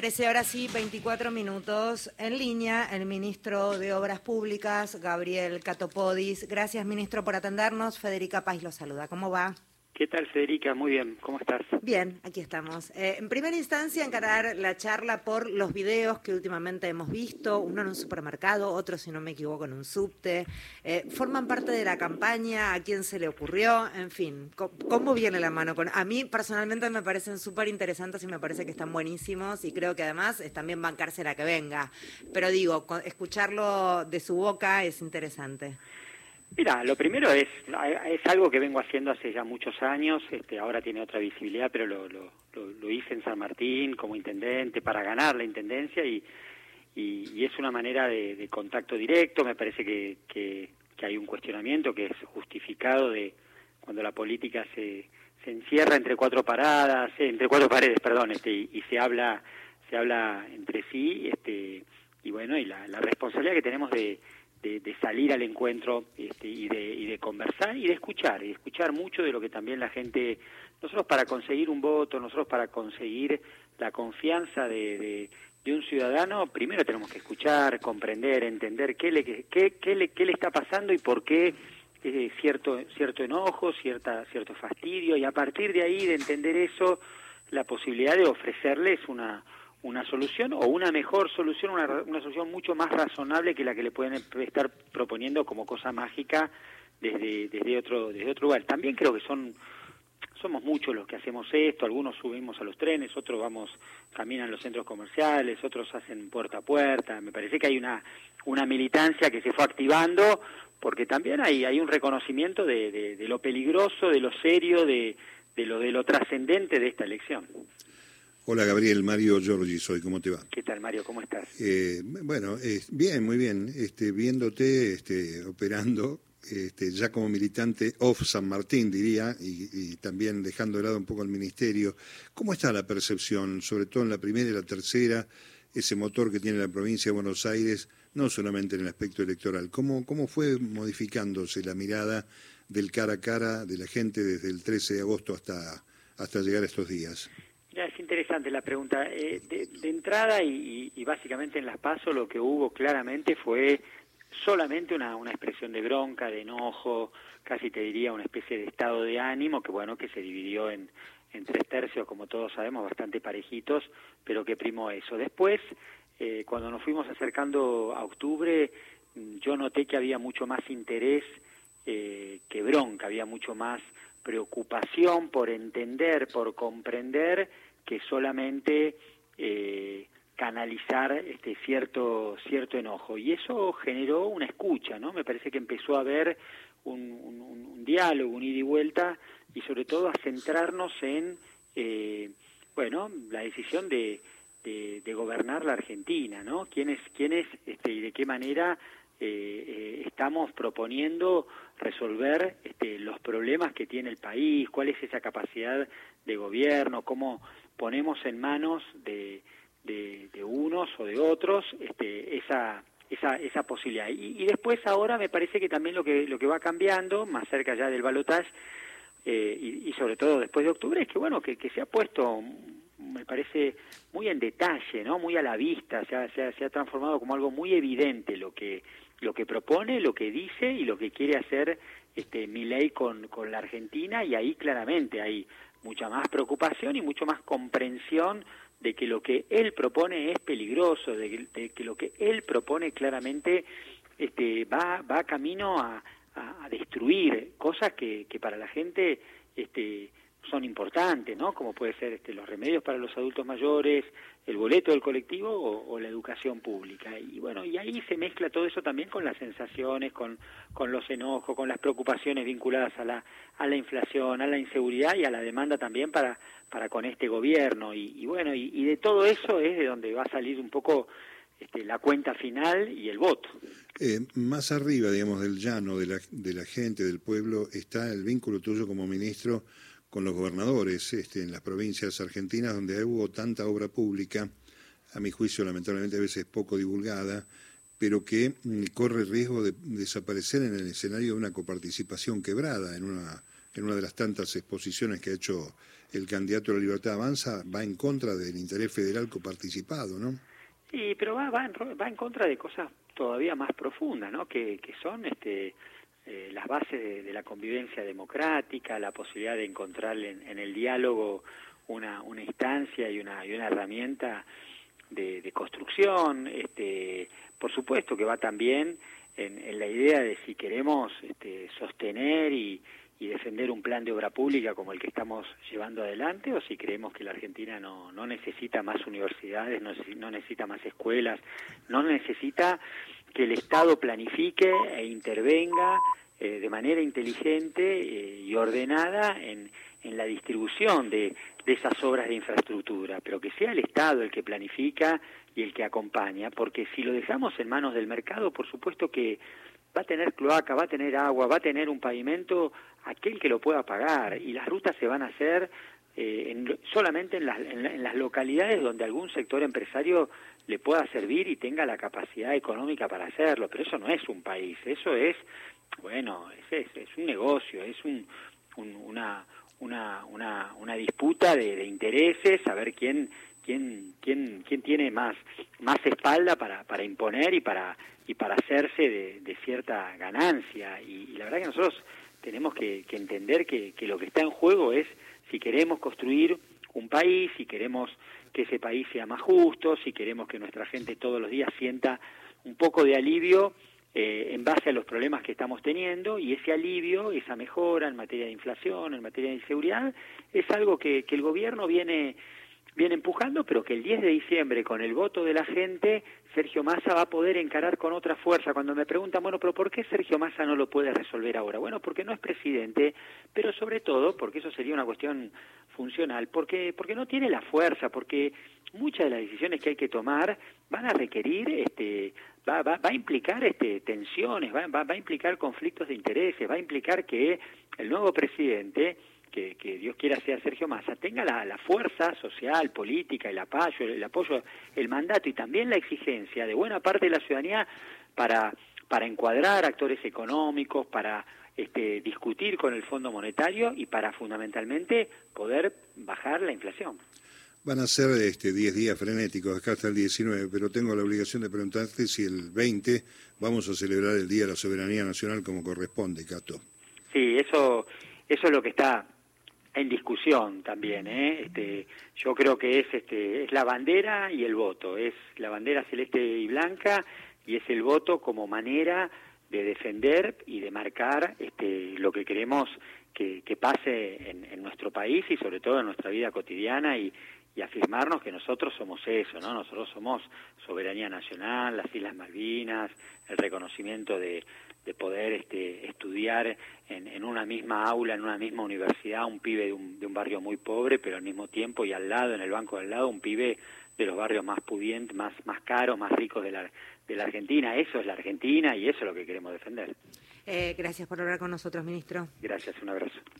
13 horas y 24 minutos. En línea, el ministro de Obras Públicas, Gabriel Catopodis. Gracias, ministro, por atendernos. Federica Paz lo saluda. ¿Cómo va? ¿Qué tal, Federica? Muy bien, ¿cómo estás? Bien, aquí estamos. Eh, en primera instancia, encarar la charla por los videos que últimamente hemos visto, uno en un supermercado, otro, si no me equivoco, en un subte. Eh, ¿Forman parte de la campaña? ¿A quién se le ocurrió? En fin, ¿cómo, viene la mano? A mí, personalmente, me parecen súper interesantes y me parece que están buenísimos y creo que además es también bancarse la que venga. Pero digo, escucharlo de su boca es interesante. Mira, lo primero es, es algo que vengo haciendo hace ya muchos años, este, ahora tiene otra visibilidad, pero lo, lo, lo, hice en San Martín como intendente para ganar la intendencia y, y, es una manera de, contacto directo, me parece que, que, hay un cuestionamiento que es justificado de cuando la política se, se encierra entre cuatro paradas, eh, entre cuatro paredes, perdón, este, y, se habla se habla entre sí, este, y bueno, y la, la responsabilidad que tenemos de de, salir al encuentro este, y, de, y de conversar y de escuchar, y de escuchar mucho de lo que también la gente, nosotros para conseguir un voto, nosotros para conseguir la confianza de, de, un ciudadano, primero tenemos que escuchar, comprender, entender qué le, qué, qué le, qué le está pasando y por qué eh, cierto, cierto enojo, cierta, cierto fastidio, y a partir de ahí, de entender eso, la posibilidad de ofrecerles una una solución o una mejor solución, una, una solución mucho más razonable que la que le pueden estar proponiendo como cosa mágica desde, desde otro desde otro lugar. También creo que son somos muchos los que hacemos esto, algunos subimos a los trenes, otros vamos caminan los centros comerciales, otros hacen puerta a puerta. Me parece que hay una una militancia que se fue activando porque también hay hay un reconocimiento de, de, de lo peligroso, de lo serio, de, de lo de lo trascendente de esta elección. Hola Gabriel, Mario Giorgi soy, ¿cómo te va? ¿Qué tal Mario, cómo estás? Eh, bueno, bien, muy bien, este, viéndote este, operando, este, ya como militante off San Martín diría, y, también dejando de lado un poco el ministerio, ¿cómo está la percepción, sobre todo en la primera y la tercera, ese motor que tiene la provincia de Buenos Aires, no solamente en el aspecto electoral? ¿Cómo, cómo fue modificándose la mirada del cara a cara de la gente desde el 13 de agosto hasta, hasta llegar a estos días? Interesante la pregunta. Eh, de, entrada y, básicamente en las pasos lo que hubo claramente fue solamente una, una expresión de bronca, de enojo, casi te diría una especie de estado de ánimo que bueno que se dividió en, en tres tercios, como todos sabemos, bastante parejitos, pero que primó eso. Después, eh, cuando nos fuimos acercando a octubre, yo noté que había mucho más interés eh, que bronca, había mucho más preocupación por entender, por comprender que solamente eh, canalizar este cierto cierto enojo y eso generó una escucha, ¿no? Me parece que empezó a haber un, un, diálogo, un ida y vuelta y sobre todo a centrarnos en eh, bueno la decisión de, de, de, gobernar la Argentina, ¿no? ¿Quiénes quiénes este, y de qué manera eh, eh, estamos proponiendo resolver este, los problemas que tiene el país, cuál es esa capacidad de gobierno, cómo ponemos en manos de, de, unos o de otros este, esa, esa, esa posibilidad. Y, después ahora me parece que también lo que, lo que va cambiando, más cerca ya del balotaje, eh, y, sobre todo después de octubre, es que bueno, que, que se ha puesto me parece muy en detalle, ¿no? Muy a la vista, se ha, se se ha transformado como algo muy evidente lo que lo que propone, lo que dice y lo que quiere hacer este ley con, con la Argentina y ahí claramente hay mucha más preocupación y mucho más comprensión de que lo que él propone es peligroso, de que, lo que él propone claramente este, va, va camino a, a, destruir cosas que, que para la gente este, son importantes, ¿no? Como puede ser este, los remedios para los adultos mayores, el boleto del colectivo o, la educación pública. Y bueno, y ahí se mezcla todo eso también con las sensaciones, con, con los enojos, con las preocupaciones vinculadas a la, a la inflación, a la inseguridad y a la demanda también para, para con este gobierno. Y, bueno, y, de todo eso es de donde va a salir un poco este, la cuenta final y el voto. Eh, más arriba, digamos, del llano, de la, de la gente, del pueblo, está el vínculo tuyo como ministro con los gobernadores este, en las provincias argentinas donde hubo tanta obra pública, a mi juicio lamentablemente a veces poco divulgada, pero que mm, corre riesgo de desaparecer en el escenario de una coparticipación quebrada, en una en una de las tantas exposiciones que ha hecho el candidato a la Libertad Avanza, va en contra del interés federal coparticipado, ¿no? Sí, pero va, va, en, va en contra de cosas todavía más profundas, ¿no? Que, que son este, eh, las bases de, la convivencia democrática, la posibilidad de encontrar en, el diálogo una, una instancia y una, y una herramienta de, construcción. Este, por supuesto que va también en, la idea de si queremos este, sostener y, y defender un plan de obra pública como el que estamos llevando adelante o si creemos que la Argentina no, no necesita más universidades, no necesita más escuelas, no necesita que el Estado planifique e intervenga eh, de manera inteligente eh, y ordenada en, en la distribución de, de esas obras de infraestructura, pero que sea el Estado el que planifica y el que acompaña, porque si lo dejamos en manos del mercado, por supuesto que va a tener cloaca, va a tener agua, va a tener un pavimento aquel que lo pueda pagar y las rutas se van a hacer eh, solamente en las, en, las localidades donde algún sector empresario le pueda servir y tenga la capacidad económica para hacerlo, pero eso no es un país, eso es, bueno, es, un negocio, es un, una, una, una, una disputa de, de intereses, a ver quién quién, quién, quién tiene más, más espalda para, para imponer y para, y para hacerse de, de cierta ganancia. Y, la verdad que nosotros tenemos que, que entender que, que, lo que está en juego es si queremos construir un país, si queremos que ese país sea más justo, si queremos que nuestra gente todos los días sienta un poco de alivio eh, en base a los problemas que estamos teniendo y ese alivio, esa mejora en materia de inflación, en materia de inseguridad, es algo que, que el gobierno viene viene empujando, pero que el 10 de diciembre, con el voto de la gente, Sergio Massa va a poder encarar con otra fuerza. Cuando me preguntan, bueno, pero ¿por qué Sergio Massa no lo puede resolver ahora? Bueno, porque no es presidente, pero sobre todo, porque eso sería una cuestión funcional, porque, porque no tiene la fuerza, porque muchas de las decisiones que hay que tomar van a requerir, este, va, va, va a implicar este, tensiones, va, va, va a implicar conflictos de intereses, va a implicar que el nuevo presidente que, que, Dios quiera sea Sergio Massa, tenga la, la, fuerza social, política, el apoyo, el apoyo, el mandato y también la exigencia de buena parte de la ciudadanía para, para encuadrar actores económicos, para este, discutir con el Fondo Monetario y para fundamentalmente poder bajar la inflación. Van a ser este 10 días frenéticos, acá hasta el 19, pero tengo la obligación de preguntarte si el 20 vamos a celebrar el Día de la Soberanía Nacional como corresponde, Cato. Sí, eso, eso es lo que está en discusión también. ¿eh? Este, yo creo que es, este, es la bandera y el voto, es la bandera celeste y blanca y es el voto como manera de defender y de marcar este, lo que queremos que, pase en, en, nuestro país y sobre todo en nuestra vida cotidiana y, afirmarnos que nosotros somos eso, ¿no? Nosotros somos soberanía nacional, las Islas Malvinas, el reconocimiento de, de poder este, estudiar en, una misma aula, en una misma universidad, un pibe de un, de un barrio muy pobre, pero al mismo tiempo y al lado, en el banco del lado, un pibe de los barrios más pudientes, más, más caros, más ricos de la, de la Argentina. Eso es la Argentina y eso es lo que queremos defender. Eh, gracias por hablar con nosotros, ministro. Gracias, un abrazo.